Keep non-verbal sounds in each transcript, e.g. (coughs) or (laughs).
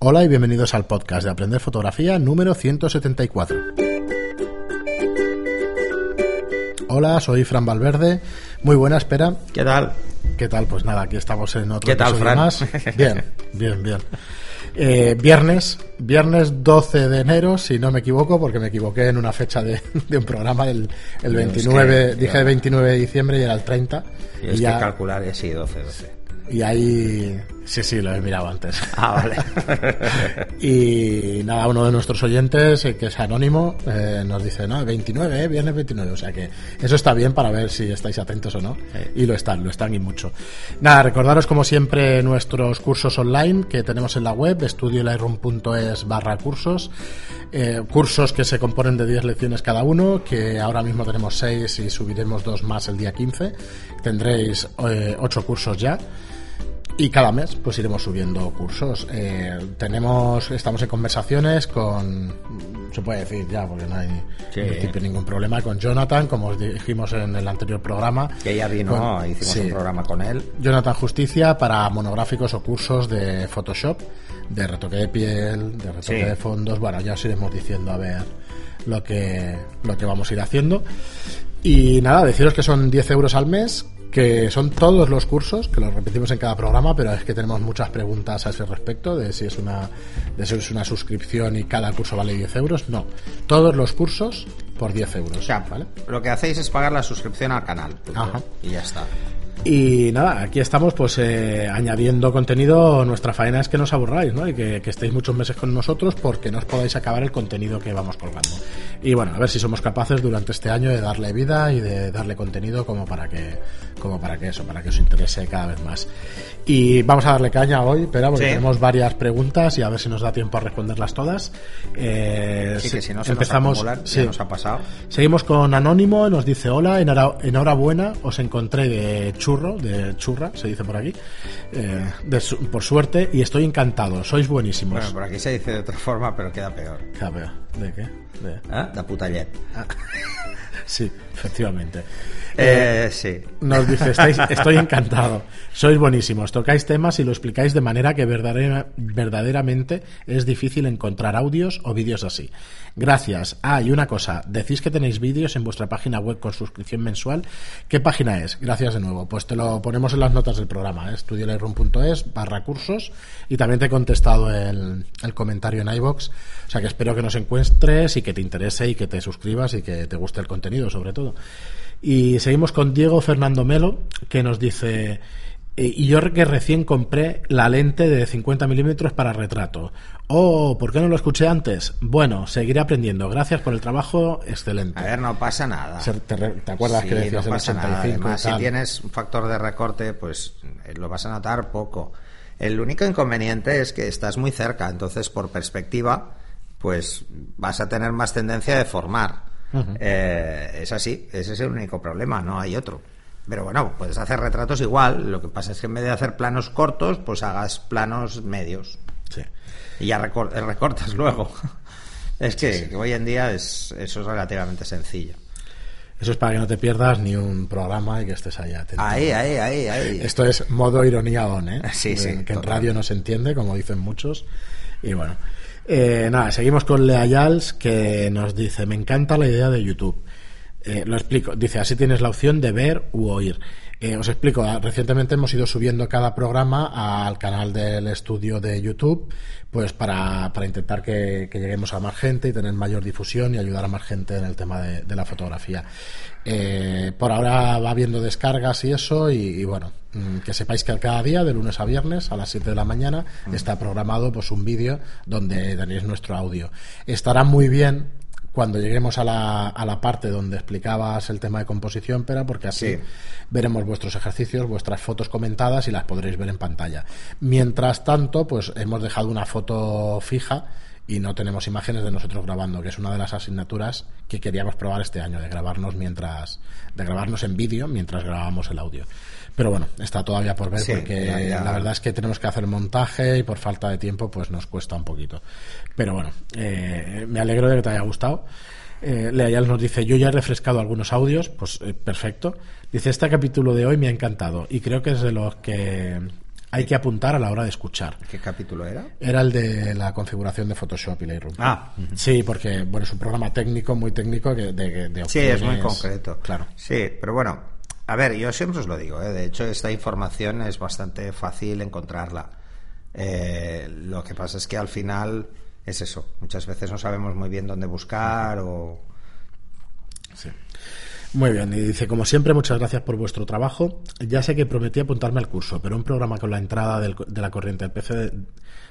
Hola y bienvenidos al podcast de Aprender Fotografía número 174. Hola, soy Fran Valverde. Muy buena, espera. ¿Qué tal? ¿Qué tal? Pues nada, aquí estamos en otro ¿Qué tal, Fran? más. Bien, bien, bien. Eh, viernes, viernes 12 de enero, si no me equivoco, porque me equivoqué en una fecha de, de un programa, el, el Dios, 29, que- dije el 29 de diciembre y era el 30. Y Y, es ya- que calcular y así, 12, 12. y ahí, sí, sí, lo he mirado antes. Ah, vale. (laughs) Y nada, uno de nuestros oyentes, eh, que es anónimo, eh, nos dice, no, 29, eh, viernes 29. O sea que eso está bien para ver si estáis atentos o no. Y lo están, lo están y mucho. Nada, recordaros como siempre nuestros cursos online que tenemos en la web, estudiolightroom.es barra cursos. Eh, cursos que se componen de 10 lecciones cada uno, que ahora mismo tenemos 6 y subiremos dos más el día 15. Tendréis 8 cursos ya. Y cada mes pues iremos subiendo cursos. Eh, tenemos, estamos en conversaciones con, se puede decir ya, porque no hay Sí. en principio ningún problema, con Jonathan, como os dijimos en el anterior programa. Que ya vino, Con- hicimos sí. un programa con él. Jonathan Justicia para monográficos o cursos de Photoshop, de retoque de piel, de retoque Sí. de fondos. Bueno, ya os iremos diciendo a ver lo que, lo que vamos a ir haciendo. Y nada, deciros que son 10 euros al mes, que son todos los cursos, que los repetimos en cada programa, pero es que tenemos muchas preguntas a ese respecto, de si es una, de si es una suscripción y cada curso vale 10 euros. No, todos los cursos por 10 euros. O sea, ¿vale? lo que hacéis es pagar la suscripción al canal. punto. Ajá. Y ya está. Y nada, aquí estamos pues eh, añadiendo contenido. Nuestra faena es que no os aburráis, ¿no? Y que, que estéis muchos meses con nosotros porque no os podáis acabar el contenido que vamos colgando. Y bueno, a ver si somos capaces durante este año de darle vida y de darle contenido como para que, como para que eso, para que os interese cada vez más. Y vamos a darle caña hoy, pero porque Sí. tenemos varias preguntas y a ver si nos da tiempo a responderlas todas. Eh, Sí, que si no se empezamos, nos sí. nos ha pasado. Seguimos con Anónimo, nos dice hola, enhora- enhorabuena, os encontré de churro, de churra, se dice por aquí, eh, de su- por suerte, y estoy encantado, sois buenísimos. Bueno, por aquí se dice de otra forma, pero queda peor. ¿De qué? De- ¿Eh? La puta llet. (laughs) Sí, efectivamente. Eh, sí. Nos dice, "Estáis- (laughs) estoy encantado, sois buenísimos, tocáis temas y lo explicáis de manera que verdadera- verdaderamente es difícil encontrar audios o vídeos así. Gracias. Ah, y una cosa, decís que tenéis vídeos en vuestra página web con suscripción mensual. ¿Qué página es? Gracias de nuevo. Pues te lo ponemos en las notas del programa, ¿eh? estudiolightroom.es barra cursos y también te he contestado el, el comentario en iBox. O sea que espero que nos encuentres y que te interese y que te suscribas y que te guste el contenido sobre todo. Y seguimos con Diego Fernando Melo, que nos dice, eh, y yo que recién compré la lente de 50 milímetros para retrato. Oh, ¿por qué no lo escuché antes? Bueno, seguiré aprendiendo. Gracias por el trabajo excelente. A ver, no pasa nada. ¿Te, acuerdas Sí, que decías no pasa nada. 85 y Además, si tienes un factor de recorte, pues eh, lo vas a notar poco. El único inconveniente es que estás muy cerca, entonces por perspectiva, pues vas a tener más tendencia Eh, es así, ese es el único problema, no hay otro. Pero bueno, puedes hacer retratos igual, lo que pasa es que en vez de hacer planos cortos, pues hagas planos medios. Sí. Y ya recor- eh, recortas (laughs) luego. Es que, que hoy en día es, eso es relativamente sencillo. Eso es para que no te pierdas ni un programa y que estés ahí atento. Ahí, ahí, ahí, ahí. Esto es modo ironía on, ¿eh? Sí, (laughs) sí, Que en radio no se entiende, como dicen muchos. Y bueno. Eh, nada, seguimos con Lea Yals, que nos dice, me encanta la idea de YouTube. Eh, lo explico. Dice, así tienes la opción de ver u oír. Eh, os explico, ah, recientemente hemos ido subiendo cada programa al canal del estudio de YouTube, pues para, para intentar que, que lleguemos a más gente y tener mayor difusión y ayudar a más gente en el tema de, de la fotografía. Eh, por ahora va habiendo descargas y eso, y, y bueno, mm, que sepáis que cada día, de lunes a viernes, a las 7 de la mañana, está programado pues un vídeo donde tenéis nuestro audio. Estará muy bien cuando lleguemos a la, a la parte donde explicabas el tema de composición, pero porque así Sí. veremos vuestros ejercicios, vuestras fotos comentadas y las podréis ver en pantalla. Mientras tanto, pues hemos dejado una foto fija y no tenemos imágenes de nosotros grabando, que es una de las asignaturas que queríamos probar este año, de grabarnos mientras, de grabarnos en vídeo mientras grabamos el audio. Pero bueno, está todavía por ver Sí, porque ya, ya. la verdad es que tenemos que hacer montaje y por falta de tiempo pues nos cuesta un poquito. Pero bueno, eh, me alegro de que te haya gustado. Eh, Leayal nos dice, yo ya he refrescado algunos audios, pues eh, perfecto. Dice, este capítulo de hoy me ha encantado y creo que es de los que hay que apuntar a la hora de escuchar. ¿Qué capítulo era? Era el de la configuración de Photoshop y Lightroom. Ah, Sí, porque bueno, es un programa técnico, muy técnico, que- de, de Sí, es muy concreto. Claro. Sí, pero bueno, a ver, yo siempre os lo digo, ¿eh? de hecho esta información es bastante fácil encontrarla. Eh, lo que pasa es que al final es eso, muchas veces no sabemos muy bien dónde buscar o... Sí. Muy bien, y dice, como siempre, muchas gracias por vuestro trabajo. Ya sé que prometí apuntarme al curso, pero un programa con la entrada del- de la corriente del PC de-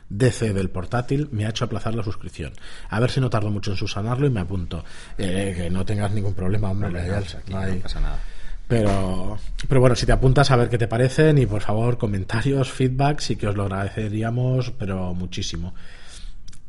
DC del portátil me ha hecho aplazar la suscripción. A ver si no tardo mucho en subsanarlo y me apunto. Eh, que no tengas ningún problema, hombre, no, aquí no no hay- pasa nada. Pero, pero bueno, si te apuntas a ver qué te parecen y por favor comentarios, feedback, sí que os lo agradeceríamos, pero muchísimo.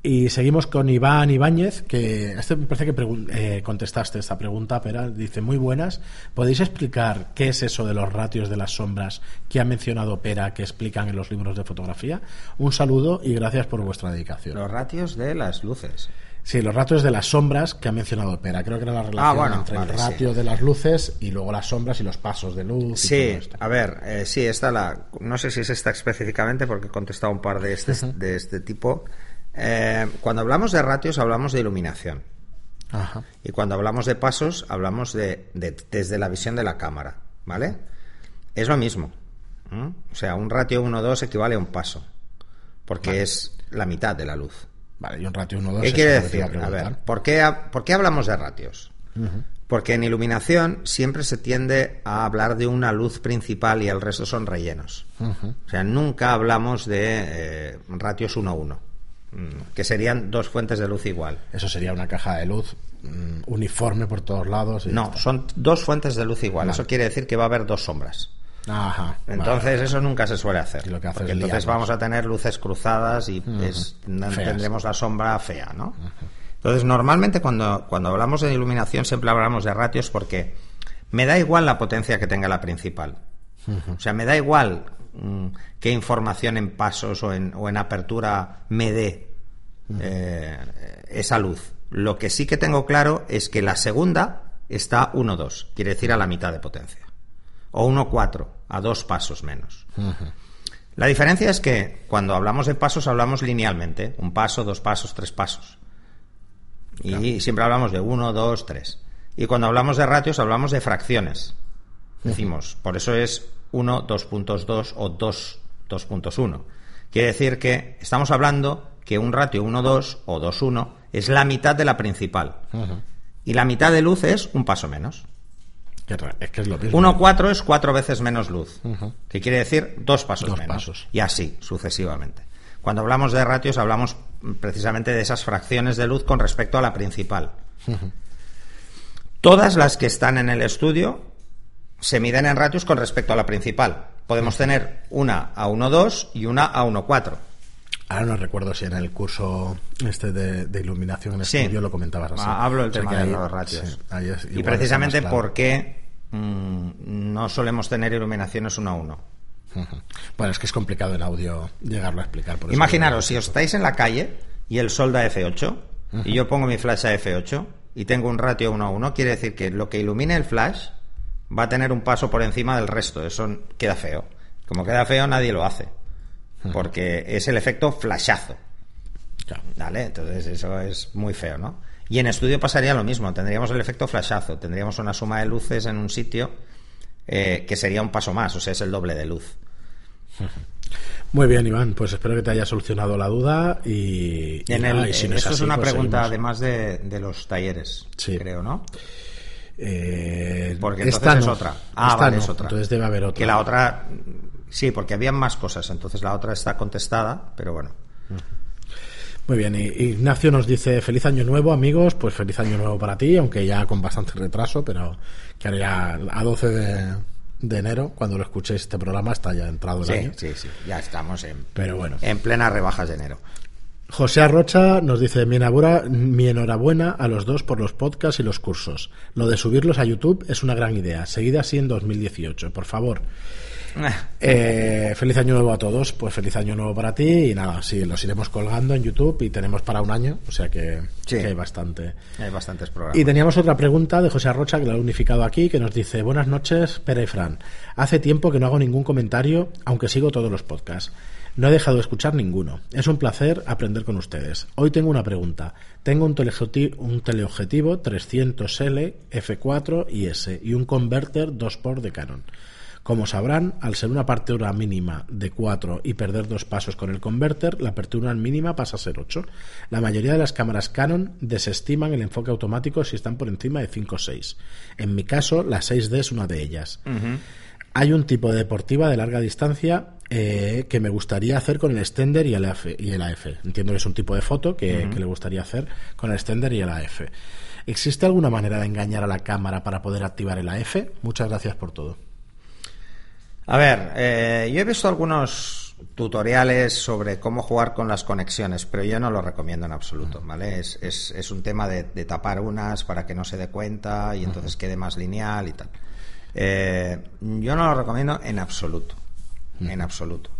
Y seguimos con Iván Ibáñez, que este me parece que eh, contestaste esta pregunta, pero dice muy buenas. ¿Podéis explicar qué es eso de los ratios de las sombras que ha mencionado Pera que explican en los libros de fotografía? Un saludo y gracias por vuestra dedicación. Los ratios de las luces. Sí, los ratios de las sombras que ha mencionado Pera. Creo que era la relación bueno, entre vale, el sí. ratio de las luces y luego las sombras y los pasos de luz. y Sí, todo esto. a ver, eh, sí, esta la. No sé si es esta específicamente porque he contestado un par de este, de este tipo. Eh, cuando hablamos de ratios, hablamos de iluminación. Ajá. Y cuando hablamos de pasos, hablamos de, de- desde la visión de la cámara, ¿vale? Es lo mismo. O sea, un ratio 1-2 equivale a un paso, porque es la mitad de la luz. Vale, y un ratio 1-2. ¿Qué quiere decir? A ver, ¿por qué, ¿por qué hablamos de ratios? Porque en iluminación siempre se tiende a hablar de una luz principal y el resto son rellenos. O sea, nunca hablamos de eh, ratios 1-1, mm, que serían dos fuentes de luz igual. Eso sería una caja de luz mm, uniforme por todos lados. y No, son dos fuentes de luz igual. Vale. Eso quiere decir que va a haber dos sombras. Ajá. Entonces vale. eso nunca se suele hacer. Lo que hace porque es entonces vamos a tener luces cruzadas y es- tendremos la sombra fea, ¿no? Entonces normalmente cuando, cuando hablamos de iluminación siempre hablamos de ratios porque me da igual la potencia que tenga la principal. O sea, me da igual mm, qué información en pasos o en, o en apertura me dé eh, esa luz. Lo que sí que tengo claro es que la segunda está 1-2, quiere decir a la mitad de potencia. O 1-4, a dos pasos menos. La diferencia es que cuando hablamos de pasos hablamos linealmente, un paso, dos pasos, tres pasos. Y siempre hablamos de 1, 2, 3. Y cuando hablamos de ratios hablamos de fracciones. Decimos, por eso es 1, 2.2 o 2, 2.1. Quiere decir que estamos hablando que un ratio 1-2 o 2-1 es la mitad de la principal. Y la mitad de luz es un paso menos. Es que es lo mismo. 1-4 es cuatro veces menos luz, que quiere decir dos pasos Dos menos. pasos. Y así, sucesivamente. Cuando hablamos de ratios, hablamos precisamente de esas fracciones de luz con respecto a la principal. Todas las que están en el estudio se miden en ratios con respecto a la principal. Podemos tener una a 1,2 y una a 1,4. Ahora no recuerdo si en el curso este de, de iluminación en Sí. estudio lo comentabas así. Ah, Hablo del tema de ahí- los ratios. sí, ahí es y precisamente claro. por qué mm, no solemos tener iluminaciones uno a uno. (laughs) Bueno, es que es complicado en audio llegarlo a explicar. por Imaginaros, si os estáis en la calle y el sol da F8 y yo pongo mi flash a F8 y tengo un ratio 1 a 1, quiere decir que lo que ilumine el flash va a tener un paso por encima del resto. Eso queda feo. Como queda feo, nadie lo hace. Porque es el efecto flashazo. ¿Vale? Entonces eso es muy feo, ¿no? Y en estudio pasaría lo mismo. Tendríamos el efecto flashazo. Tendríamos una suma de luces en un sitio eh, que sería un paso más. O sea, es el doble de luz. (laughs) Muy bien, Iván, pues espero que te haya solucionado la duda y, y En el, nada, y si no es esto es una pues pregunta seguimos. además de, de los talleres, Sí. creo, ¿no? Eh, Porque esta entonces es otra. Ah, Esta vale, no, es otra. Entonces debe haber otra. Que la otra, sí, porque habían más cosas, entonces la otra está contestada, pero bueno. Muy bien, y Ignacio nos dice feliz año nuevo, amigos, pues feliz año nuevo para ti, aunque ya con bastante retraso, pero que ahora ya a 12 de, de enero, cuando lo escuchéis este programa, está ya entrado el Sí, año. sí, sí, ya estamos en, Pero bueno. en plenas rebajas de enero. José Arrocha nos dice mi enhorabuena, mi enhorabuena a los dos por los podcasts y los cursos. Lo de subirlos a YouTube es una gran idea. Seguid así en 2018, por favor. Eh, feliz año nuevo a todos. Pues feliz año nuevo para ti. Y nada, sí, los iremos colgando en YouTube y tenemos para un año. O sea que, Sí. que hay bastante. Hay bastantes programas. Y teníamos otra pregunta de José Arrocha, que la ha unificado aquí, que nos dice: Buenas noches, Pere y Fran. Hace tiempo que no hago ningún comentario, aunque sigo todos los podcasts. No he dejado de escuchar ninguno. Es un placer aprender con ustedes. Hoy tengo una pregunta. Tengo un teleobjetivo, un teleobjetivo 300L, F4 y S y un converter 2x de Canon. Como sabrán, al ser una apertura mínima de 4 y perder dos pasos con el converter, la apertura mínima pasa a ser 8. La mayoría de las cámaras Canon desestiman el enfoque automático si están por encima de 5 o 6. En mi caso, la 6D es una de ellas. Hay un tipo de deportiva de larga distancia eh, que me gustaría hacer con el extender y el, AF, y el AF. Entiendo que es un tipo de foto que, que le gustaría hacer con el extender y el AF. ¿Existe alguna manera de engañar a la cámara para poder activar el AF? Muchas gracias por todo. A ver, eh, yo he visto algunos tutoriales sobre cómo jugar con las conexiones, pero yo no lo recomiendo en absoluto, ¿vale? Es, es, es un tema de, de tapar unas para que no se dé cuenta y entonces quede más lineal y tal. Eh, yo no lo recomiendo en absoluto, en absoluto.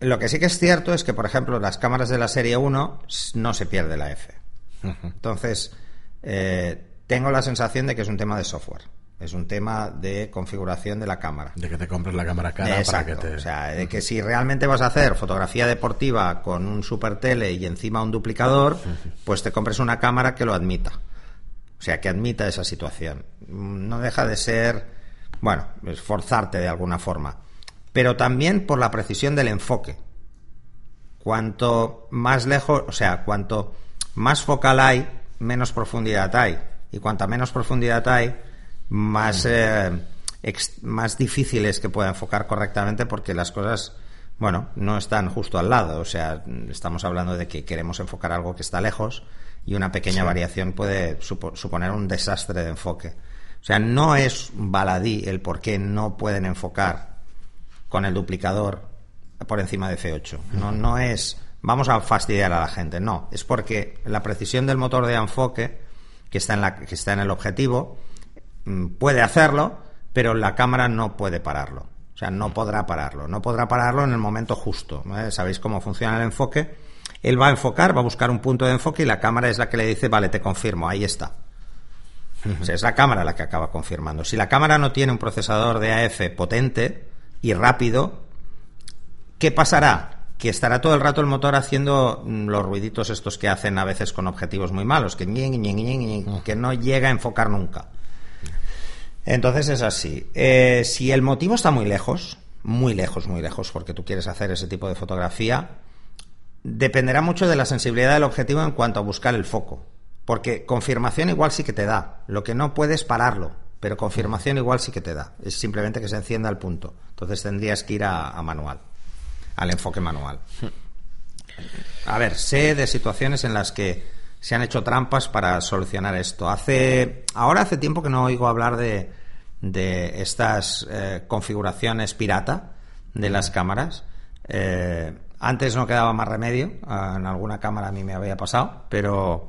Lo que sí que es cierto es que, por ejemplo, las cámaras de la serie 1 s- no se pierde la F. Entonces, eh, tengo la sensación de que es un tema de software. Es un tema de configuración de la cámara. De que te compres la cámara cara Exacto. para que te... O sea, de que si realmente vas a hacer fotografía deportiva con un super tele y encima un duplicador, pues te compres una cámara que lo admita. O sea, que admita esa situación. No deja de ser, bueno, esforzarte de alguna forma. Pero también por la precisión del enfoque. Cuanto más lejos, o sea, cuanto más focal hay, menos profundidad hay. Y cuanta menos profundidad hay, más, eh, ex- más difícil es que pueda enfocar correctamente porque las cosas, bueno, no están justo al lado. O sea, estamos hablando de que queremos enfocar algo que está lejos y una pequeña variación puede supo- suponer un desastre de enfoque. O sea, no es baladí el por qué no pueden enfocar con el duplicador por encima de F8. No, no es vamos a fastidiar a la gente, no, es porque la precisión del motor de enfoque que está en, la, que está en el objetivo puede hacerlo, pero la cámara no puede pararlo. O sea, no podrá pararlo. No podrá pararlo en el momento justo. ¿vale? Sabéis cómo funciona el enfoque. Él va a enfocar, va a buscar un punto de enfoque y la cámara es la que le dice, vale, te confirmo, ahí está. O sea, es la cámara la que acaba confirmando. Si la cámara no tiene un procesador de AF potente y rápido, ¿qué pasará? Que estará todo el rato el motor haciendo mm, los ruiditos estos que hacen a veces con objetivos muy malos, que, que no llega a enfocar nunca. Entonces es así. Eh, si el motivo está muy lejos, muy lejos, muy lejos, porque tú quieres hacer ese tipo de fotografía, dependerá mucho de la sensibilidad del objetivo en cuanto a buscar el foco. Porque confirmación igual sí que te da. Lo que no puedes pararlo, pero confirmación igual sí que te da. Es simplemente que se encienda el punto. Entonces tendrías que ir a, a manual, al enfoque manual. A ver, sé de situaciones en las que se han hecho trampas para solucionar esto. Hace, ahora hace tiempo que no oigo hablar de, de estas eh, configuraciones pirata de las cámaras. Eh, antes no quedaba más remedio, ah, en alguna cámara a mí me había pasado, pero,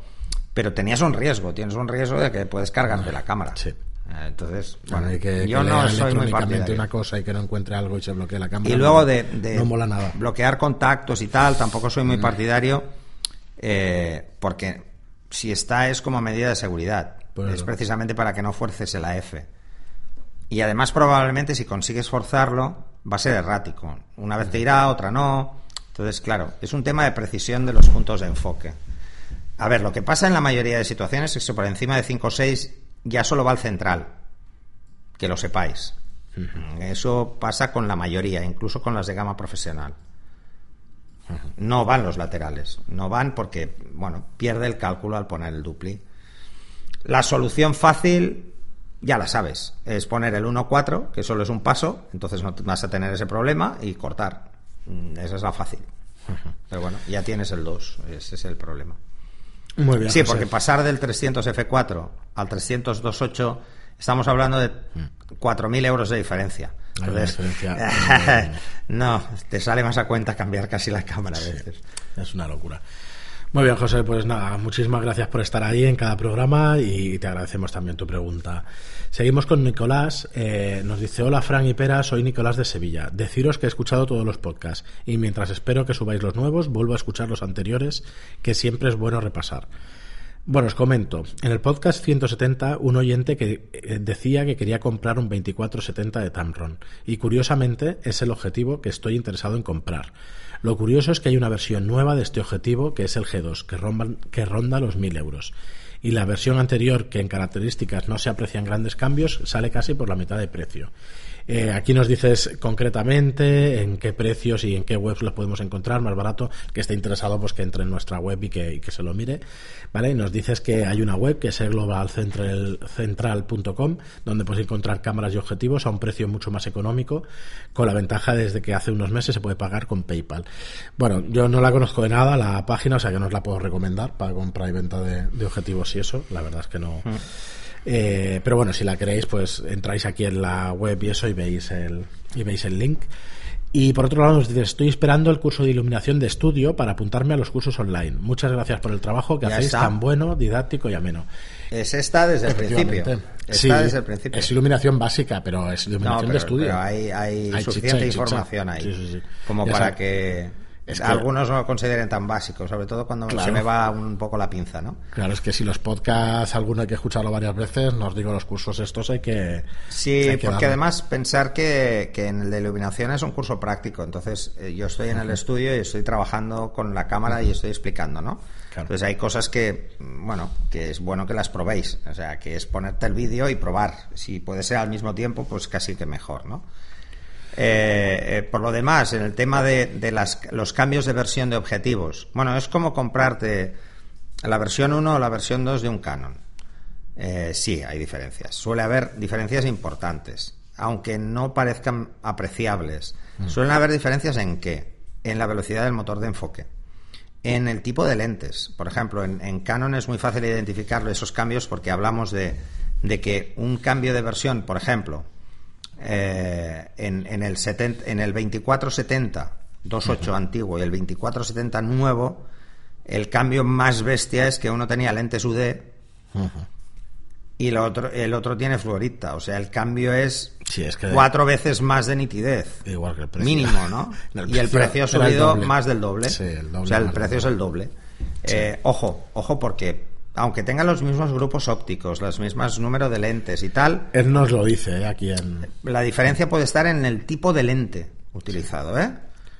pero tenías un riesgo, tienes un riesgo de que puedes cargarte la cámara. Sí. Eh, Entonces, Bueno, que, yo que no soy muy partidario. una cosa y que no encuentre algo y se bloquee la cámara. Y luego de, de no mola nada. Mm. bloquear contactos y tal, tampoco soy muy partidario, eh, porque si está es como medida de seguridad. Es precisamente para que no fuerces el AF. Y además probablemente si consigues forzarlo va a ser errático. Una vez te irá, otra no. Entonces, claro, es un tema de precisión de los puntos de enfoque. A ver, lo que pasa en la mayoría de situaciones es que por encima de 5 o 6 ya solo va al central. Que lo sepáis. Eso pasa con la mayoría, incluso con las de gama profesional. No van los laterales, no van porque, bueno, pierde el cálculo al poner el dupli. La solución fácil, ya la sabes, es poner el 1-4, que solo es un paso, entonces no vas a tener ese problema y cortar. Mm, Esa es la fácil. Pero bueno, ya tienes el 2, ese es el problema. Muy bien. Sí, José. porque pasar del 300 F4 al 300 2.8 estamos hablando de 4.000 euros de diferencia. Entonces, (laughs) no, te sale más a cuenta cambiar casi la cámara a veces. Es una locura. Muy bien, José, pues nada, muchísimas gracias por estar ahí en cada programa y te agradecemos también tu pregunta. Seguimos con Nicolás. Eh, nos dice: Hola, Fran y Pera, soy Nicolás de Sevilla. Deciros que he escuchado todos los podcasts y mientras espero que subáis los nuevos, vuelvo a escuchar los anteriores, que siempre es bueno repasar. Bueno, os comento. En el podcast 170, un oyente que eh, decía que quería comprar un 2470 de Tamron. Y curiosamente es el objetivo que estoy interesado en comprar. Lo curioso es que hay una versión nueva de este objetivo que es el G2, que que ronda los 1000 euros. Y la versión anterior, que en características no se aprecian grandes cambios, sale casi por la mitad de precio. Eh, aquí nos dices concretamente en qué precios y en qué webs los podemos encontrar más barato. Que esté interesado, pues que entre en nuestra web y que, se lo mire. ¿Vale? Y nos dices que hay una web que es globalcentral.com donde puedes encontrar cámaras y objetivos a un precio mucho más económico, con la ventaja desde que hace unos meses se puede pagar con PayPal. Bueno, yo no la conozco de nada, la página, o sea que no os la puedo recomendar para compra y venta de, objetivos y eso. La verdad es que no. Mm. Eh, pero bueno, si la queréis, pues entráis aquí en la web y eso y veis el, y veis el link. Y por otro lado nos dice, estoy esperando el curso de iluminación de estudio para apuntarme a los cursos online. Muchas gracias por el trabajo que hacéis tan bueno, didáctico y ameno. Es esta desde el principio. Está desde el principio. Es iluminación básica, pero es iluminación de estudio. Pero hay, hay, suficiente información ahí. como para que algunos no lo consideren tan básicos, sobre todo cuando se me va un poco la pinza, ¿no? Claro, es que si los podcasts, alguno hay que escucharlo varias veces, nos digo, los cursos estos hay que... Sí, porque además pensar que, que, en el de iluminación es un curso práctico, entonces eh, yo estoy en el estudio y estoy trabajando con la cámara y estoy explicando, ¿no? Entonces hay cosas que, bueno, que es bueno que las probéis, o sea, que es ponerte el vídeo y probar. Si puede ser al mismo tiempo, pues casi que mejor, ¿no? Eh, eh, por lo demás, en el tema de, los cambios de versión de objetivos, bueno, es como comprarte la versión 1 o la versión 2 de un Canon. Eh, sí, hay diferencias. Suele haber diferencias importantes, aunque no parezcan apreciables. Mm. Suelen haber diferencias en qué? En la velocidad del motor de enfoque. En el tipo de lentes. Por ejemplo, en, Canon es muy fácil identificar esos cambios porque hablamos de, de que un cambio de versión, por ejemplo, eh, en, en, el 70, en el 2470 28 antiguo y el 2470 nuevo, el cambio más bestia es que uno tenía lentes UD y el otro, el otro tiene fluorita. O sea, el cambio es, cuatro veces más de nitidez. Igual que el precio. Mínimo, ¿no? (laughs) y el precio ha subido más del doble. o sea, el precio es el doble. Eh, ojo, ojo porque aunque tenga los mismos grupos ópticos, los mismos números de lentes y tal. Él nos lo dice ¿eh? aquí en. La diferencia puede estar en el tipo de lente utilizado, ¿eh?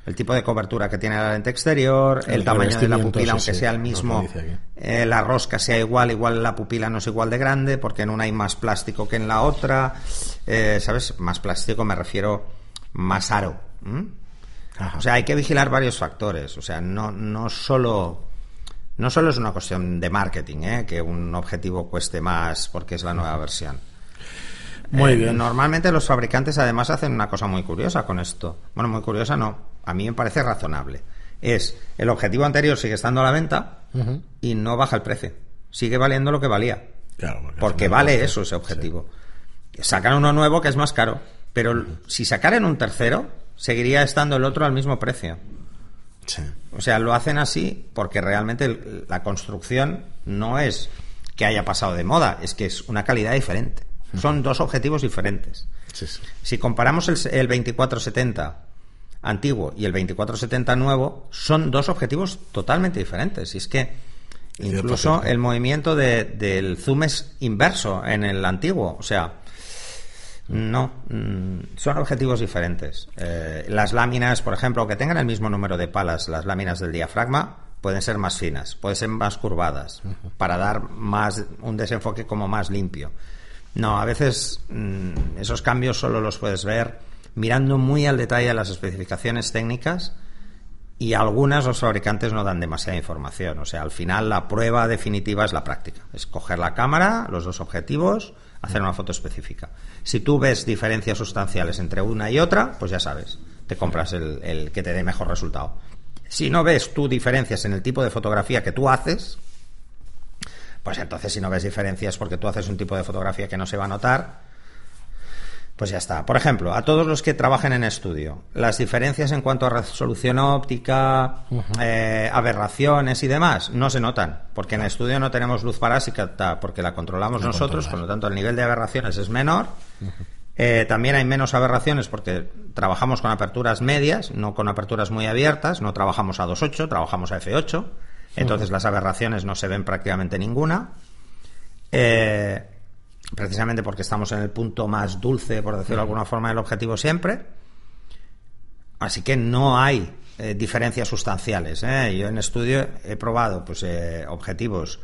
El tipo de cobertura que tiene la lente exterior, el, tamaño de la pupila, aunque sea el mismo, eh, la rosca sea igual, igual la pupila no es igual de grande, porque en una hay más plástico que en la otra, eh, ¿sabes? Más plástico me refiero más aro. O sea, hay que vigilar varios factores, o sea, no, no solo no solo es una cuestión de marketing, ¿eh? que un objetivo cueste más porque es la nueva versión. Muy eh, bien. Normalmente los fabricantes además hacen una cosa muy curiosa con esto. Bueno, muy curiosa no. A mí me parece razonable. Es el objetivo anterior sigue estando a la venta y no baja el precio. Sigue valiendo lo que valía. Claro, porque, vale eso ese objetivo. Sacan uno nuevo que es más caro. Pero si sacaran un tercero, seguiría estando el otro al mismo precio. O sea, lo hacen así porque realmente la construcción no es que haya pasado de moda, es que es una calidad diferente. Son dos objetivos diferentes. Si comparamos el, el 2470 antiguo y el 2470 nuevo, son dos objetivos totalmente diferentes. Y es que incluso el movimiento del zoom es inverso en el antiguo. O sea, no, mm, son objetivos diferentes. Eh, las láminas, por ejemplo, que tengan el mismo número de palas, las láminas del diafragma, pueden ser más finas, pueden ser más curvadas, para dar más un desenfoque como más limpio. No, a veces mm, esos cambios solo los puedes ver mirando muy al detalle las especificaciones técnicas y algunas los fabricantes no dan demasiada información. O sea, al final la prueba definitiva es la práctica. Es coger la cámara, los dos objetivos, hacer una foto específica. Si tú ves diferencias sustanciales entre una y otra, pues ya sabes, te compras el, que te dé mejor resultado. Si no ves tú diferencias en el tipo de fotografía que tú haces, pues entonces si no ves diferencias porque tú haces un tipo de fotografía que no se va a notar, Pues ya está. Por ejemplo, a todos los que trabajen en estudio, las diferencias en cuanto a resolución óptica, eh, aberraciones y demás no se notan, porque en estudio no tenemos luz parásita, porque la controlamos nosotros, por lo tanto el nivel de aberraciones es menor. Eh, también hay menos aberraciones porque trabajamos con aperturas medias, no con aperturas muy abiertas, no trabajamos a 2.8, trabajamos a F8, entonces las aberraciones no se ven prácticamente ninguna. Eh, precisamente porque estamos en el punto más dulce, por decirlo de alguna forma, del objetivo siempre. Así que no hay eh, diferencias sustanciales. ¿eh? Yo en estudio he probado pues, eh, objetivos,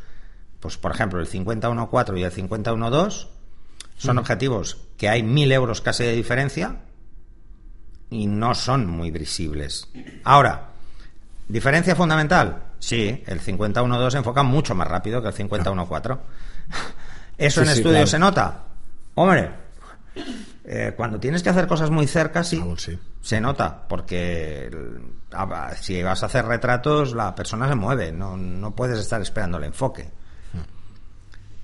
pues por ejemplo el 50.1.4 y el 50.1.2 son objetivos que hay mil euros casi de diferencia y no son muy visibles. Ahora, ¿diferencia fundamental? Sí, el 50.1.2 enfoca mucho más rápido que el 50.1.4. ¿Eso en estudio se nota? Hombre, eh, cuando tienes que hacer cosas muy cerca, sí, se nota, porque si vas a hacer retratos, la persona se mueve, no, no puedes estar esperando el enfoque.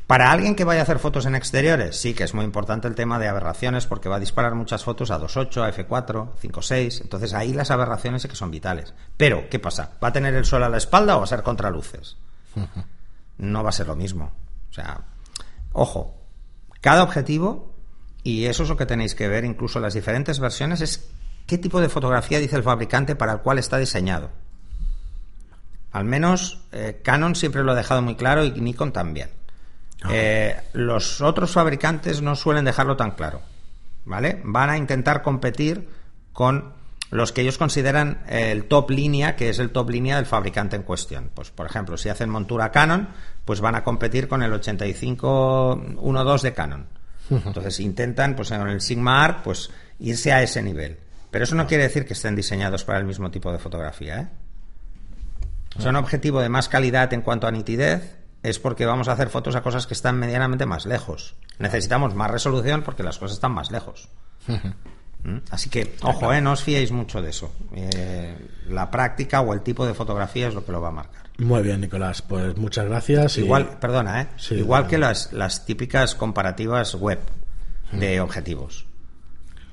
Para alguien que vaya a hacer fotos en exteriores, sí que es muy importante el tema de aberraciones porque va a disparar muchas fotos a 2.8, a F4, 5.6. Entonces ahí las aberraciones sí que son vitales. Pero, ¿qué pasa? ¿Va a tener el sol a la espalda o va a ser contraluces? No va a ser lo mismo. O sea, Ojo, cada objetivo, y eso es lo que tenéis que ver incluso en las diferentes versiones, es qué tipo de fotografía dice el fabricante para el cual está diseñado. Al menos eh, Canon siempre lo ha dejado muy claro y Nikon también. Eh, los otros fabricantes no suelen dejarlo tan claro. ¿Vale? Van a intentar competir con los que ellos consideran el top línea, que es el top línea del fabricante en cuestión. Pues, por ejemplo, si hacen montura Canon, pues van a competir con el 8512 de Canon. Entonces intentan, pues en el Sigma Art, pues irse a ese nivel. Pero eso no quiere decir que estén diseñados para el mismo tipo de fotografía, ¿eh? Son objetivo de más calidad en cuanto a nitidez, es porque vamos a hacer fotos a cosas que están medianamente más lejos. Necesitamos más resolución porque las cosas están más lejos. ¿Mm? Así que, ojo, eh, no os fiéis mucho de eso. Eh, la práctica o el tipo de fotografía es lo que lo va a marcar. Muy bien, Nicolás. Pues muchas gracias. Igual, perdona, ¿eh? Igual que las, las típicas comparativas web de objetivos.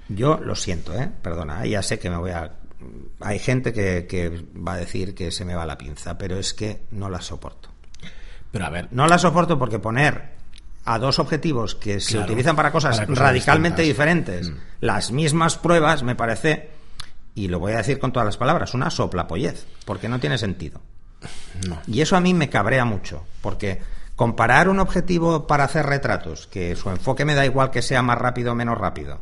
Yo lo siento, ¿eh? Perdona, ya sé que me voy a... Hay gente que, que va a decir que se me va la pinza, pero es que no la soporto. Pero a ver... No la soporto porque poner a dos objetivos que se utilizan para cosas, radicalmente diferentes, mm. las mismas pruebas, me parece, y lo voy a decir con todas las palabras, una soplapollez, porque no tiene sentido. Y eso a mí me cabrea mucho, porque comparar un objetivo para hacer retratos, que su enfoque me da igual que sea más rápido o menos rápido,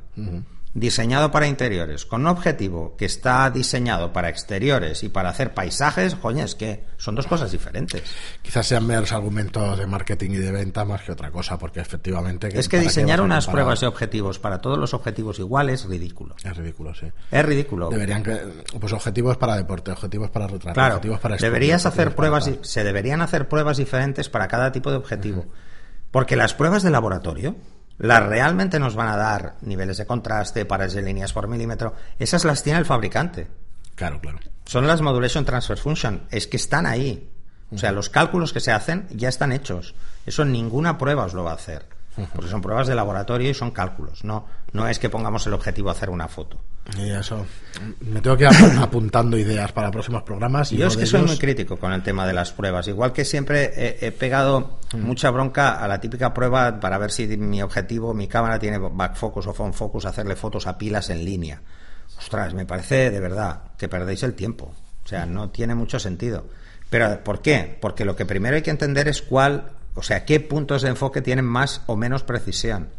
diseñado para interiores, con un objetivo que está diseñado para exteriores y para hacer paisajes, coño, es que son dos cosas diferentes. Quizás sean meros argumentos de marketing y de venta más que otra cosa, porque efectivamente... es que diseñar unas pruebas de objetivos para todos los objetivos iguales es ridículo. Es ridículo, sí. Es ridículo. Deberían que... Pues objetivos para deporte, objetivos para retrato, claro, objetivos para deberías hacer pruebas... Se deberían hacer pruebas diferentes para cada tipo de objetivo. Porque las pruebas de laboratorio las realmente nos van a dar niveles de contraste, pares de líneas por milímetro. Esas las tiene el fabricante. Claro, claro. Son las Modulation Transfer Function. Es que están ahí. O sea, los cálculos que se hacen ya están hechos. Eso ninguna prueba os lo va a hacer. Porque son pruebas de laboratorio y son cálculos. No, no es que pongamos el objetivo a hacer una foto. Y eso. Me tengo que ir (coughs) apuntando ideas para próximos programas. Y Yo es que soy muy crítico con el tema de las pruebas. Igual que siempre he, pegado mucha bronca a la típica prueba para ver si mi objetivo, mi cámara tiene back focus o front focus, hacerle fotos a pilas en línea. Ostras, me parece de verdad que perdéis el tiempo. O sea, no tiene mucho sentido. Pero ¿por qué? Porque lo que primero hay que entender es cuál o sea, qué puntos de enfoque tienen más o menos precisión.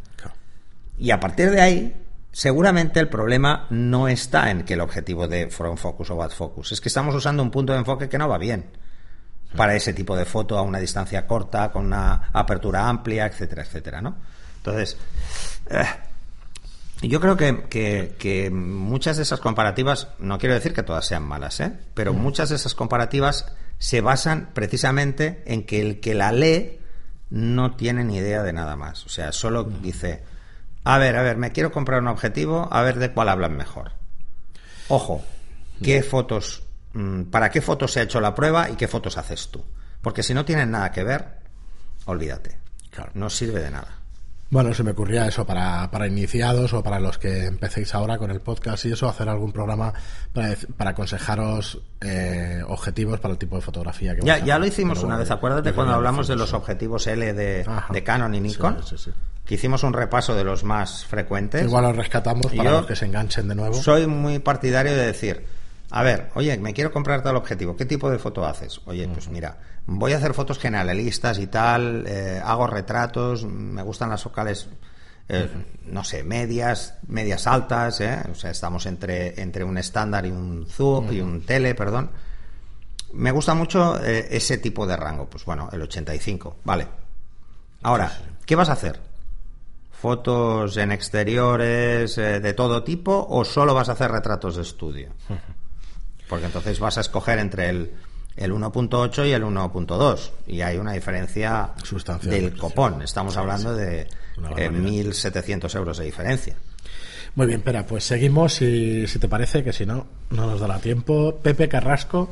Y a partir de ahí, seguramente el problema no está en que el objetivo de front focus o back focus, es que estamos usando un punto de enfoque que no va bien para ese tipo de foto a una distancia corta, con una apertura amplia, etcétera, etcétera, ¿no? Entonces, eh, yo creo que, que, muchas de esas comparativas, no quiero decir que todas sean malas, ¿eh? pero muchas de esas comparativas se basan precisamente en que el que la lee no tiene ni idea de nada más. O sea, solo dice, a ver, a ver, me quiero comprar un objetivo, a ver de cuál hablan mejor. Ojo, ¿qué fotos, mm, para qué fotos se ha hecho la prueba y qué fotos haces tú? Porque si no tienen nada que ver, olvídate. No sirve de nada. Bueno, se me ocurría eso para, para iniciados o para los que empecéis ahora con el podcast y eso, hacer algún programa para, para aconsejaros eh, objetivos para el tipo de fotografía que Ya, a ya lo hicimos una bueno, vez, acuérdate cuando hablamos de los objetivos L de, de Canon y Nikon, Sí, sí, sí. Que hicimos un repaso de los más frecuentes. Igual los rescatamos para Yo los que se enganchen de nuevo. Soy muy partidario de decir, a ver, oye, me quiero comprar tal objetivo, ¿qué tipo de foto haces? Oye, pues mira, voy a hacer fotos generalistas y tal, eh, hago retratos, me gustan las focales, eh, no sé, medias, medias altas, ¿eh? o sea, estamos entre, entre un estándar y un zoom y un tele, perdón. Me gusta mucho eh, ese tipo de rango, pues bueno, el 85, vale. Ahora, ¿qué vas a hacer? ¿Fotos en exteriores eh, de todo tipo o solo vas a hacer retratos de estudio? Porque entonces vas a escoger entre el, el 1.8 y el 1.2 y hay una diferencia Sustancial, del copón. Estamos hablando de eh, barbaridad. 1.700 euros de diferencia. Muy bien, espera, pues seguimos si, si te parece, que si no, no nos dará tiempo. Pepe Carrasco.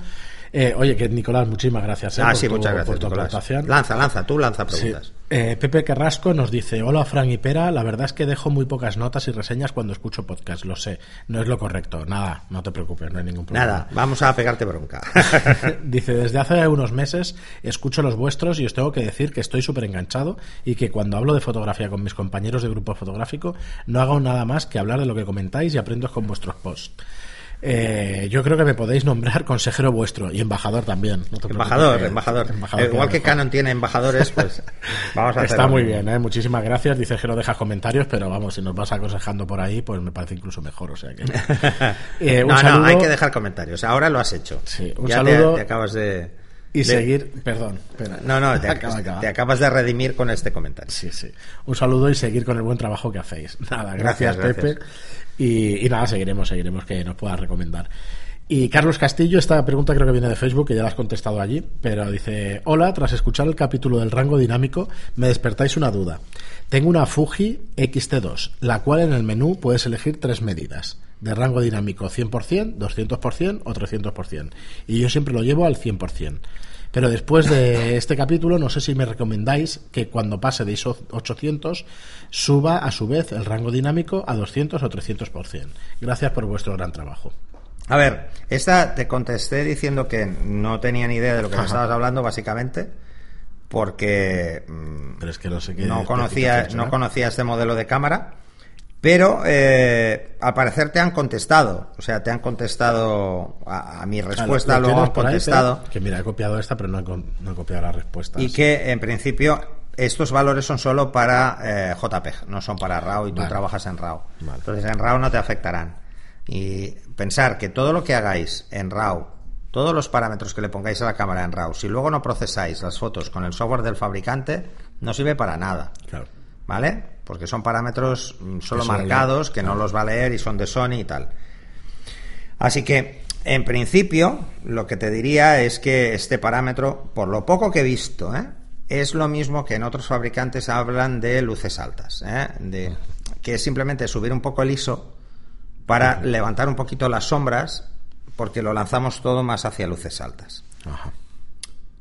Eh, oye, que Nicolás, muchísimas gracias. eh, ah, por sí, tu- muchas por gracias, tu Nicolás. aportación. Lanza, lanza, tú lanza Sí. preguntas. Eh, Pepe Carrasco nos dice, hola Fran y Pera, la verdad es que dejo muy pocas notas y reseñas cuando escucho podcast, lo sé, no es lo correcto, nada, no te preocupes, no hay ningún problema. Nada, vamos a pegarte bronca. (laughs) (laughs) Dice, desde hace unos meses escucho los vuestros y os tengo que decir que estoy súper enganchado y que cuando hablo de fotografía con mis compañeros de grupo fotográfico no hago nada más que hablar de lo que comentáis y aprendo con vuestros posts. Eh, yo creo que me podéis nombrar consejero vuestro y embajador también. no embajador, que- embajador. embajador Eh, Igual que. Canon tiene embajadores, pues (laughs) vamos a Está muy bien, ¿eh? muchísimas gracias. Dices que no dejas comentarios, pero vamos, si nos vas aconsejando por ahí, pues me parece incluso mejor. O sea que. (laughs) Eh, un no, saludo no, hay que dejar comentarios. Ahora lo has hecho. Sí, un Ya saludo. Te, acabas de. y de- seguir. Perdón, espera. No, no, te, (laughs) Acaba, acaba. te acabas de redimir con este comentario. Sí, sí. Un saludo y seguir con el buen trabajo que hacéis. Nada, gracias, Gracias, Pepe. Y, nada, seguiremos, seguiremos que nos puedas recomendar. Y Carlos Castillo, esta pregunta creo que viene de Facebook, que ya la has contestado allí, pero dice, hola, tras escuchar el capítulo del rango dinámico, me despertáis una duda. Tengo una Fuji XT2, la cual en el menú puedes elegir tres medidas, de rango dinámico 100%, 200% o 300%, y yo siempre lo llevo al 100%. Pero después de este capítulo, no sé si me recomendáis que cuando pase de ISO 800 suba a su vez el rango dinámico a 200 o 300%. Gracias por vuestro gran trabajo. A ver, esta te contesté diciendo que no tenía ni idea de lo que me estabas hablando, básicamente, porque mm, Pero es que no sé qué. no conocía, ¿no? conocía este modelo de cámara, pero eh, al parecer te han contestado, o sea, te han contestado a, a mi respuesta, Ah, ¿lo luego han ahí, contestado. Que mira, he copiado esta, pero no he, no he copiado la respuesta. Y que en principio estos valores son solo para eh, JPEG, no son para RAW y tú Vale. trabajas en RAW. Vale. Entonces en RAW no te afectarán. Y pensar que todo lo que hagáis en RAW, todos los parámetros que le pongáis a la cámara en RAW, si luego no procesáis las fotos con el software del fabricante, no sirve para nada. Claro. ¿Vale? Porque son parámetros mm, solo Que marcados, que no los va a leer y son de Sony y tal. Así que, en principio, lo que te diría es que este parámetro, por lo poco que he visto, ¿eh? es lo mismo que en otros fabricantes hablan de luces altas, ¿eh? de, que es simplemente subir un poco el ISO para levantar un poquito las sombras, porque lo lanzamos todo más hacia luces altas. Ajá.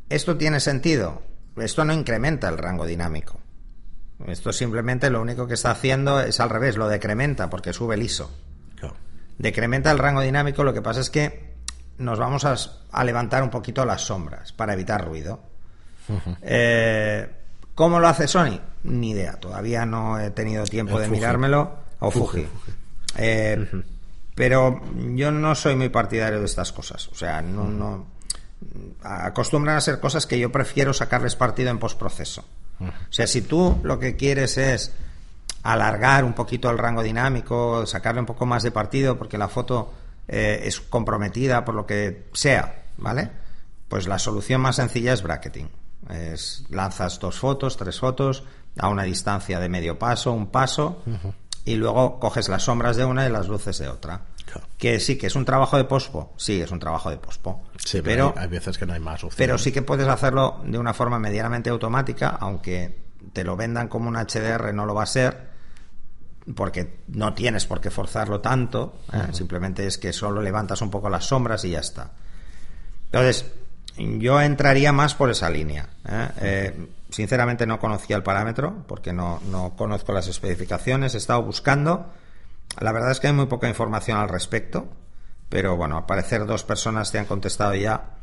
¿Esto tiene sentido? Esto no incrementa el rango dinámico. Esto simplemente lo único que está haciendo es al revés, lo decrementa porque sube el ISO. Claro. Decrementa el rango dinámico, lo que pasa es que nos vamos a, a levantar un poquito las sombras para evitar ruido. Eh, ¿Cómo lo hace Sony? Ni idea, todavía no he tenido tiempo El de Fuji. mirármelo. O Fuji. Eh, Pero yo no soy muy partidario de estas cosas. O sea, no, no acostumbran a ser cosas que yo prefiero sacarles partido en postproceso. O sea, si tú lo que quieres es alargar un poquito el rango dinámico, sacarle un poco más de partido porque la foto eh, es comprometida por lo que sea, ¿vale? Pues la solución más sencilla es bracketing. Es, lanzas dos fotos, tres fotos a una distancia de medio paso, un paso, y luego coges las sombras de una y las luces de otra. Claro. Que sí, que es un trabajo de pospo, sí, es un trabajo de pospo. Sí, pero, pero hay, hay veces que no hay más opciones. pero sí que puedes hacerlo de una forma medianamente automática, aunque te lo vendan como un HDR, no lo va a ser, porque no tienes por qué forzarlo tanto, ¿eh? simplemente es que solo levantas un poco las sombras y ya está. Entonces, yo entraría más por esa línea. ¿eh? Eh, sinceramente no conocía el parámetro porque no, no conozco las especificaciones, he estado buscando. La verdad es que hay muy poca información al respecto, pero bueno, al parecer dos personas te han contestado ya.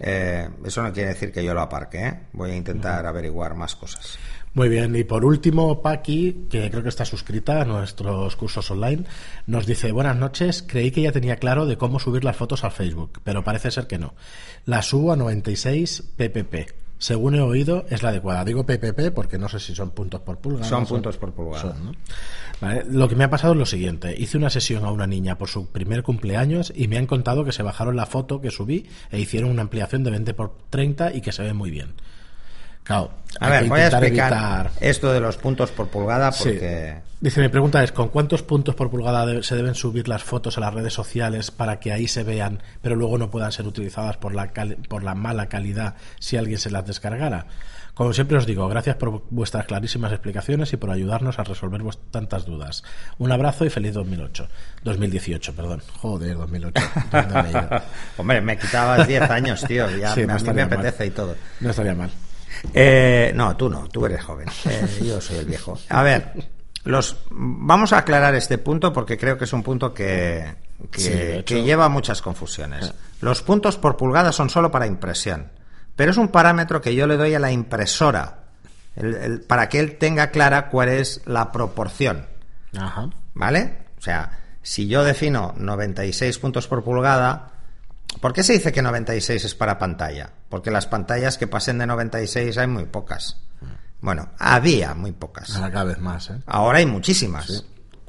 Eh, eso no quiere decir que yo lo aparque, ¿eh? voy a intentar averiguar más cosas. Muy bien, y por último, Paqui, que creo que está suscrita a nuestros cursos online, nos dice, buenas noches, creí que ya tenía claro de cómo subir las fotos al Facebook, pero parece ser que no. La subo a 96 ppp. Según he oído, es la adecuada. Digo PPP porque no sé si son puntos por pulgada. Son puntos por pulgada. Son, ¿no? Vale, Lo que me ha pasado es lo siguiente. Hice una sesión a una niña por su primer cumpleaños y me han contado que se bajaron la foto que subí e hicieron una ampliación de 20 por 30 y que se ve muy bien. Claro, A ver, voy a explicar evitar- esto de los puntos por pulgada Sí. porque... Dice, mi pregunta es, ¿con cuántos puntos por pulgada se deben subir las fotos a las redes sociales para que ahí se vean, pero luego no puedan ser utilizadas por la, cali- por la mala calidad si alguien se las descargara? Como siempre os digo, gracias por vuestras clarísimas explicaciones y por ayudarnos a resolver tantas dudas. Un abrazo y feliz 2008. 2018, perdón. Joder, 2008. (laughs) ¿Dónde me? Hombre, me quitabas 10 años, tío. Ya Sí, me- no a mí me estaría mal. apetece y todo. No estaría mal. Eh, no, tú no, tú eres joven. Eh, yo soy el viejo. A ver, los, vamos a aclarar este punto porque creo que es un punto que, que, Sí, lleva muchas confusiones. Los puntos por pulgada son solo para impresión, pero es un parámetro que yo le doy a la impresora el- el- para que él tenga clara cuál es la proporción. Ajá. ¿Vale? O sea, si yo defino 96 puntos por pulgada, ¿por qué se dice que 96 es para pantalla? Porque las pantallas que pasen de 96 hay muy pocas. Bueno, había muy pocas. Ahora cada vez más, ¿eh? Ahora hay muchísimas. Sí.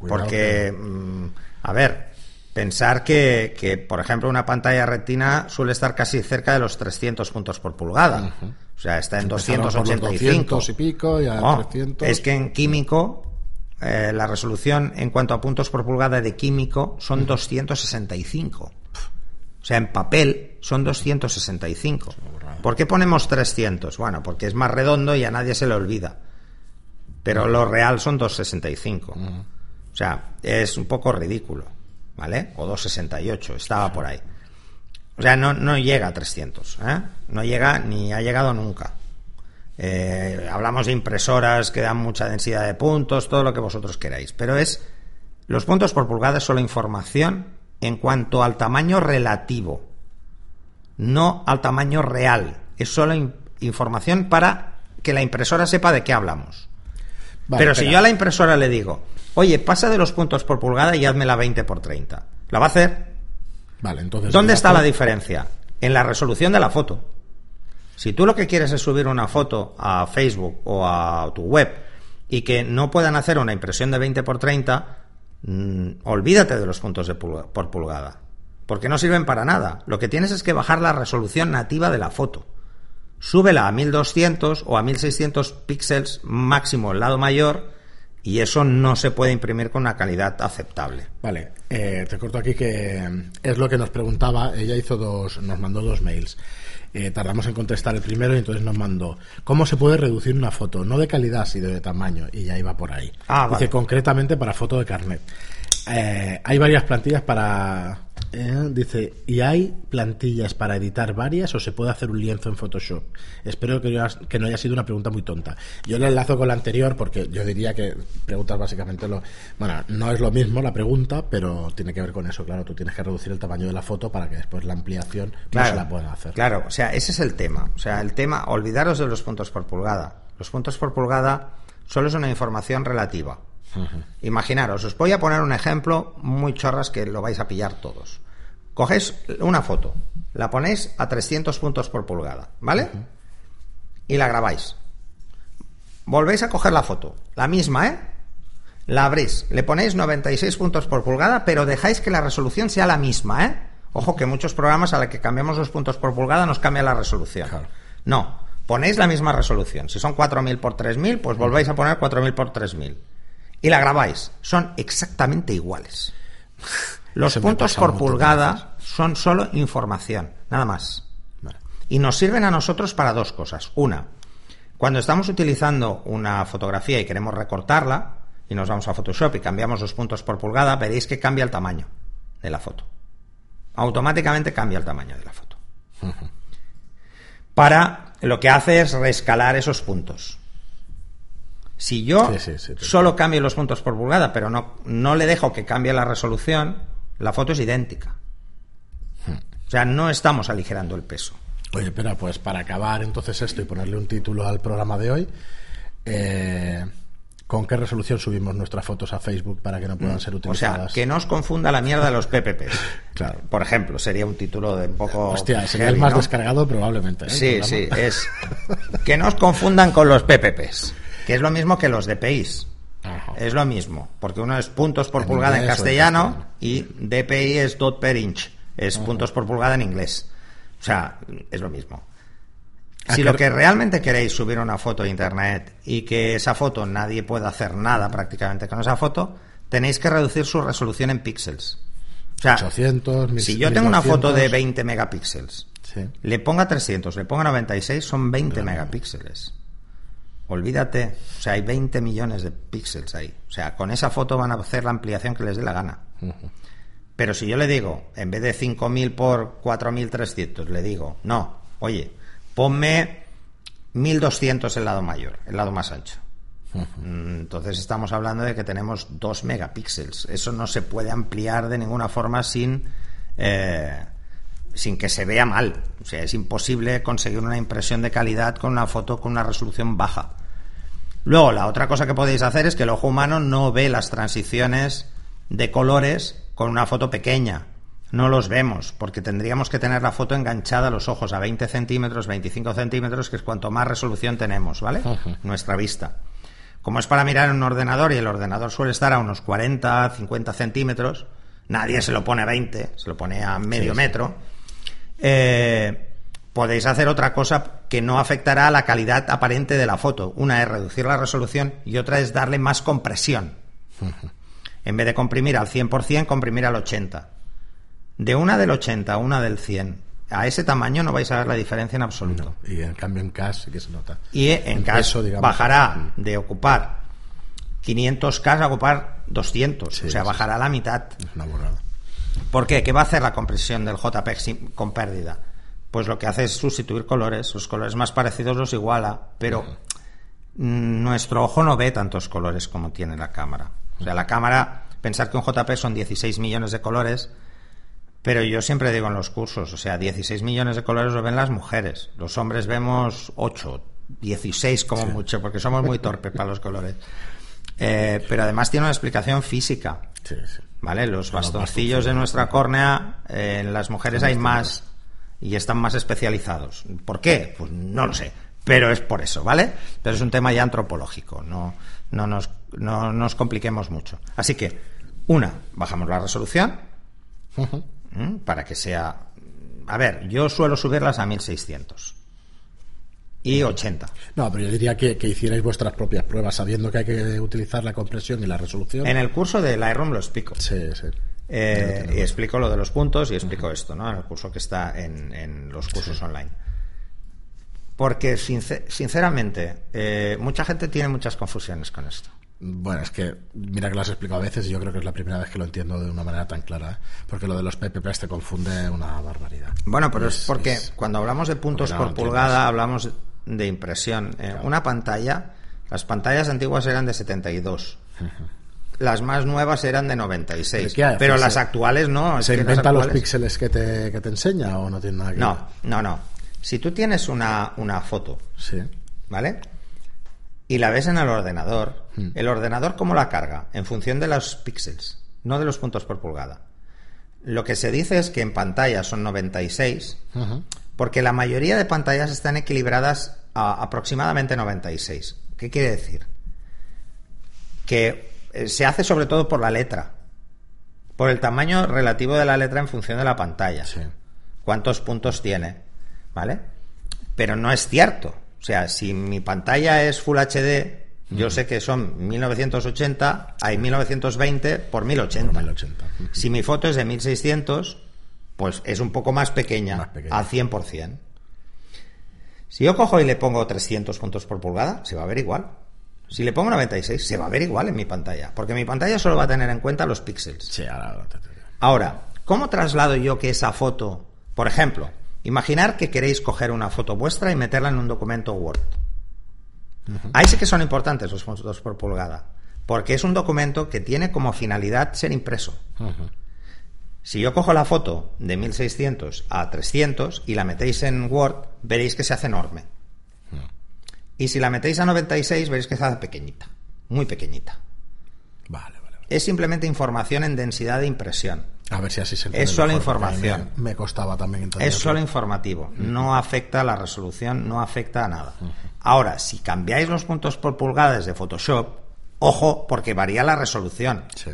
Porque, mm, a ver, pensar que, que, por ejemplo, una pantalla retina suele estar casi cerca de los 300 puntos por pulgada. O sea, está en los 285. 200 y pico, y a No, 300. Es que en químico, eh, la resolución en cuanto a puntos por pulgada de químico son 265. O sea, en papel son 265. ¿Por qué ponemos 300? Bueno, porque es más redondo y a nadie se le olvida. Pero lo real son 265. O sea, es un poco ridículo. ¿Vale? O 268, estaba por ahí. O sea, no, no llega a 300. ¿eh? No llega ni ha llegado nunca. Eh, hablamos de impresoras que dan mucha densidad de puntos, todo lo que vosotros queráis. Pero es. Los puntos por pulgada es solo información en cuanto al tamaño relativo, no al tamaño real. Es solo in- información para que la impresora sepa de qué hablamos. Vale, Pero si yo a la impresora le digo, oye, pasa de los puntos por pulgada y hazme la 20 por 30, ¿la va a hacer? Vale, entonces... ¿Dónde está la diferencia? En la resolución de la foto. Si tú lo que quieres es subir una foto a Facebook o a tu web y que no puedan hacer una impresión de 20 por 30, mm, olvídate de los puntos de por pulgada. Porque no sirven para nada. Lo que tienes es que bajar la resolución nativa de la foto. Súbela a 1200 o a 1600 píxeles máximo el lado mayor y eso no se puede imprimir con una calidad aceptable. Vale, eh, te corto aquí que es lo que nos preguntaba. Ella hizo dos, nos mandó dos mails. Eh, tardamos en contestar el primero y entonces nos mandó cómo se puede reducir una foto, no de calidad, sino de tamaño. Y ya iba por ahí. Ah, Dice vale. concretamente para foto de carnet. Eh, hay varias plantillas para. Eh, dice, ¿y hay plantillas para editar varias o se puede hacer un lienzo en Photoshop? Espero que, no haya- que no haya sido una pregunta muy tonta. Yo le enlazo con la anterior porque yo diría que preguntas básicamente lo. Bueno, no es lo mismo la pregunta, pero tiene que ver con eso. Claro, tú tienes que reducir el tamaño de la foto para que después la ampliación no se la puedan hacer. Claro, o sea, ese es el tema. O sea, el tema, olvidaros de los puntos por pulgada. Los puntos por pulgada solo es una información relativa. Imaginaros, os voy a poner un ejemplo muy chorras que lo vais a pillar todos. Cogéis una foto, la ponéis a 300 puntos por pulgada, ¿vale? Y la grabáis. Volvéis a coger la foto, la misma, ¿eh? La abrís, le ponéis 96 puntos por pulgada, pero dejáis que la resolución sea la misma, ¿eh? Ojo que muchos programas a los que cambiamos los puntos por pulgada nos cambia la resolución. Claro. No, ponéis la misma resolución. Si son 4000 por 3000, pues volvéis a poner 4000 por 3000. Y la grabáis. Son exactamente iguales. (laughs) Los puntos por pulgada son solo información, nada más. Vale. Y nos sirven a nosotros para dos cosas. Una, cuando estamos utilizando una fotografía y queremos recortarla, y nos vamos a Photoshop y cambiamos los puntos por pulgada, veréis que cambia el tamaño de la foto. Automáticamente cambia el tamaño de la foto. Para lo que hace es rescalar esos puntos. Si yo Sí, sí, sí, solo cambio los puntos por pulgada, pero no, no le dejo que cambie la resolución, la foto es idéntica. O sea, no estamos aligerando el peso. Oye, espera, pues para acabar entonces esto y ponerle un título al programa de hoy, eh, ¿con qué resolución subimos nuestras fotos a Facebook para que no puedan ser Mm. O utilizadas? sea, que no os confunda la mierda de los PPPs. (laughs) Claro. Por ejemplo, sería un título de un poco. Hostia, sería el más ¿no? descargado probablemente. ¿eh? Sí, sí, es. (laughs) Que no os confundan con los PPPs, que es lo mismo que los DPIs. Ajá. Es lo mismo, porque uno es puntos por En pulgada en castellano y DPI es dot per inch, es puntos por pulgada en inglés. O sea, es lo mismo. ¿A Si lo que realmente queréis subir una foto a internet y que esa foto nadie pueda hacer nada prácticamente con esa foto, tenéis que reducir su resolución en píxeles. O sea, 800, si yo tengo una foto de 1200, 20 megapíxeles, Sí. le ponga 300, le ponga 96, son 20 megapíxeles. Olvídate, o sea, hay 20 millones de píxeles ahí. O sea, con esa foto van a hacer la ampliación que les dé la gana. Pero si yo le digo, en vez de 5.000 por 4.300, le digo, no, oye, ponme 1.200 el lado mayor, el lado más ancho. Mm, Entonces estamos hablando de que tenemos 2 megapíxeles. Eso no se puede ampliar de ninguna forma sin, eh, sin que se vea mal. O sea, es imposible conseguir una impresión de calidad con una foto con una resolución baja. Luego, la otra cosa que podéis hacer es que el ojo humano no ve las transiciones de colores con una foto pequeña. No los vemos, porque tendríamos que tener la foto enganchada a los ojos a 20 centímetros, 25 centímetros, que es cuanto más resolución tenemos, ¿vale? Nuestra vista. Como es para mirar en un ordenador y el ordenador suele estar a unos 40, 50 centímetros, nadie se lo pone a 20, se lo pone a medio sí. metro. Eh, podéis hacer otra cosa que no afectará a la calidad aparente de la foto. Una es reducir la resolución y otra es darle más compresión. (laughs) En vez de comprimir al 100%, comprimir al 80%. De una del 80 a una del 100, a ese tamaño no vais a ver la diferencia en absoluto. Y en cambio en cash sí que se nota. Y en El caso peso, digamos. bajará de ocupar 500K a ocupar 200. Sí, o sea, sí. bajará la mitad. Es una burrada. ¿Por qué? ¿Qué va a hacer la compresión del JPEG sin- con pérdida? Pues lo que hace es sustituir colores. Los colores más parecidos los iguala, pero nuestro ojo no ve tantos colores como tiene la cámara. O sea, la cámara, pensar que un JPEG son 16 millones de colores, pero yo siempre digo en los cursos, o sea, 16 millones de colores lo ven las mujeres. Los hombres vemos 8, 16 como mucho, porque somos muy torpes para los colores. Eh, pero además tiene una explicación física. Sí, sí. ¿Vale? Los bastoncillos de nuestra córnea, eh, en las mujeres hay más y están más especializados. ¿Por qué? Pues no lo sé. Pero es por eso, ¿vale? Pero es un tema ya antropológico. No, no, nos, no nos compliquemos mucho. Así que, una, bajamos la resolución para que sea. A ver, yo suelo subirlas a 1600 y 80. No, pero yo diría que, que hicierais vuestras propias pruebas sabiendo que hay que utilizar la compresión y la resolución. En el curso de Lightroom lo explico. Sí, sí. Eh, y explico lo de los puntos y explico esto, ¿no? En el curso que está en, en los cursos online. Porque, sincer- sinceramente, eh, mucha gente tiene muchas confusiones con esto. Bueno, es que mira que lo has explicado a veces y yo creo que es la primera vez que lo entiendo de una manera tan clara, ¿eh? porque lo de los PPPs te confunde una barbaridad. Bueno, pero es, Es- porque es- cuando hablamos de puntos no por pulgada, hablamos de impresión. Eh, Una pantalla, las pantallas antiguas eran de 72. Las más nuevas eran de 96. ¿De qué haces? Pero las ¿Se- actuales no. ¿Se inventa los píxeles que te, que te enseña o no tiene nada que ver? No, no, no. Si tú tienes una, una foto Sí. ¿vale? Y la ves en el ordenador. Hmm. ¿El ordenador cómo la carga? En función de los píxeles, no de los puntos por pulgada. Lo que se dice es que en pantalla son 96, Ujú. porque la mayoría de pantallas están equilibradas a aproximadamente 96. ¿Qué quiere decir? Que se hace sobre todo por la letra, por el tamaño relativo de la letra en función de la pantalla Sí. cuántos puntos tiene, ¿vale? Pero no es cierto. O sea, si mi pantalla es Full HD, yo sé que son 1980, hay 1920 por 1080. Por 1080. Ujú. Si mi foto es de 1600, pues es un poco más pequeña, Más pequeña. al 100%. Si yo cojo y le pongo 300 puntos por pulgada, se va a ver igual. Si le pongo 96, se va a ver igual en mi pantalla, porque mi pantalla solo va a tener en cuenta los píxeles. Sí, ahora Ahora, ¿cómo traslado yo que esa foto, por ejemplo, Imaginar que queréis coger una foto vuestra y meterla en un documento Word. Ahí sí que son importantes los fotos por pulgada, porque es un documento que tiene como finalidad ser impreso. Si yo cojo la foto de 1600 a 300 y la metéis en Word, veréis que se hace enorme. Y si la metéis a 96, veréis que hace pequeñita, muy pequeñita. Vale, vale. vale. Es simplemente información en densidad de impresión. A ver si así se Es solo información. Me, me, costaba también entender. Es solo informativo. No afecta a la resolución, no afecta a nada. Ahora, si cambiáis los puntos por pulgadas de Photoshop, ojo, porque varía la resolución. Sí.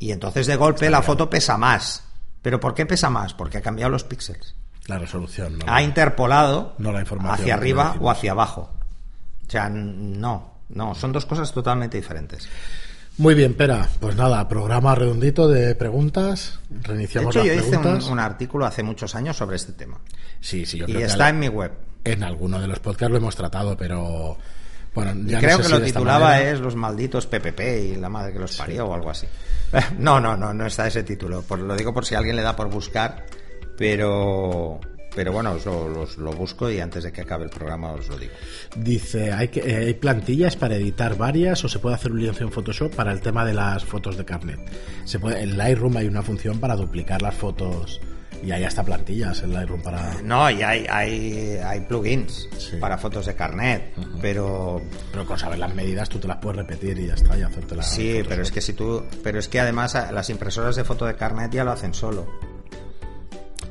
Y entonces de golpe la foto pesa más. ¿Pero por qué pesa más? Porque ha cambiado los píxeles. La resolución. No ha interpolado no la información, hacia arriba o hacia abajo. O sea, no, no, son dos cosas totalmente diferentes. Muy bien, Pera. Pues nada, programa redondito de preguntas. Reiniciamos de hecho, las yo preguntas. hice un, un, artículo hace muchos años sobre este tema. Sí, sí, yo y creo está que en mi web. En alguno de los podcasts lo hemos tratado, pero bueno, ya creo no sé que si lo titulaba manera- es Los malditos PPP y la madre que los parió o algo así. (laughs) No, no, no, no está ese título. Por, lo digo por si alguien le da por buscar, pero pero bueno, os lo, los- lo busco y antes de que acabe el programa os lo digo. Dice, ¿hay, que, eh, ¿hay plantillas para editar varias o se puede hacer un lienzo en Photoshop para el tema de las fotos de carnet? Se puede, en Lightroom hay una función para duplicar las fotos y hay hasta plantillas en Lightroom para... No, y hay, hay, hay plugins Sí. para fotos de carnet, pero Pero con saber las medidas tú te las puedes repetir y ya está, y hacerte la sí, pero es que si tú, pero es que además las impresoras de foto de carnet ya lo hacen solo.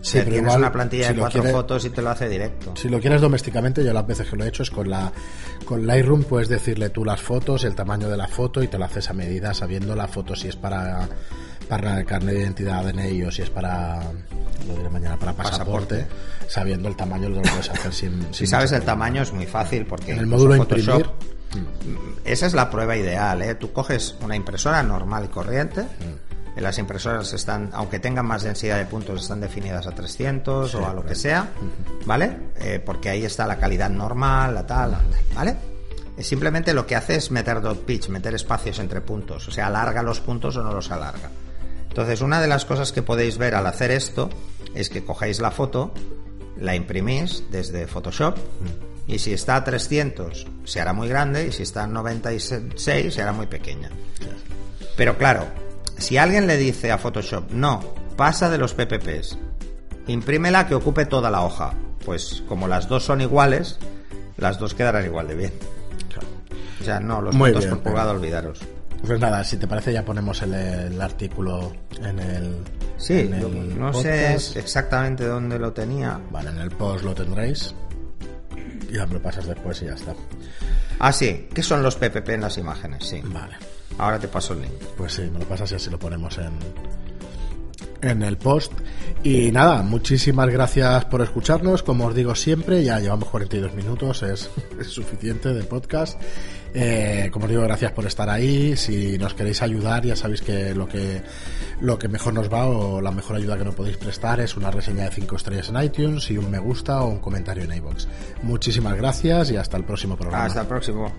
Sí, sea, pero tienes igual, una plantilla si de cuatro fotos y te lo hace directo. Si lo quieres domésticamente, yo las veces que lo he hecho es con la con Lightroom puedes decirle tú las fotos, el tamaño de la foto y te lo haces a medida sabiendo la foto si es para para el carnet de identidad DNI o si es para lo diré mañana para pasaporte, sabiendo el tamaño lo puedes hacer sin, Si sabes el tamaño es muy fácil porque En el módulo Photoshop- imprimir. esa es la prueba ideal, ¿eh? Tú coges una impresora normal y corriente. Mm. Las impresoras están, aunque tengan más densidad de puntos, están definidas a 300 o a lo que sea, ¿vale? Eh, porque ahí está la calidad normal, la tal, ¿vale? Eh, Simplemente lo que hace es meter dot pitch, meter espacios entre puntos, o sea, alarga los puntos o no los alarga. Entonces, una de las cosas que podéis ver al hacer esto es que cojáis la foto, la imprimís desde Photoshop y si está a 300 se hará muy grande y si está a 96 se hará muy pequeña. Pero claro, si alguien le dice a Photoshop, no, pasa de los PPPs, imprímela que ocupe toda la hoja, pues como las dos son iguales, las dos quedarán igual de bien. O sea, no, los puntos por pulgada, olvidaros. Pues nada, si te parece ya ponemos el, el artículo en el Sí, en el no sé exactamente dónde lo tenía. Vale, en el post lo tendréis. Y ya me lo pasas después y ya está. Ah, sí, ¿qué son los PPP en las imágenes? Sí. Vale. Ahora te paso el link. Pues sí, me lo pasas y así lo ponemos en, en el post. Y nada, muchísimas gracias por escucharnos. Como os digo siempre, ya llevamos 42 minutos, es, (laughs) es suficiente de podcast. Eh, como os digo, gracias por estar ahí. Si nos queréis ayudar, ya sabéis que lo que lo que mejor nos va o la mejor ayuda que nos podéis prestar es una reseña de 5 estrellas en iTunes y un me gusta o un comentario en iVoox. Muchísimas gracias y hasta el próximo programa. Hasta el próximo.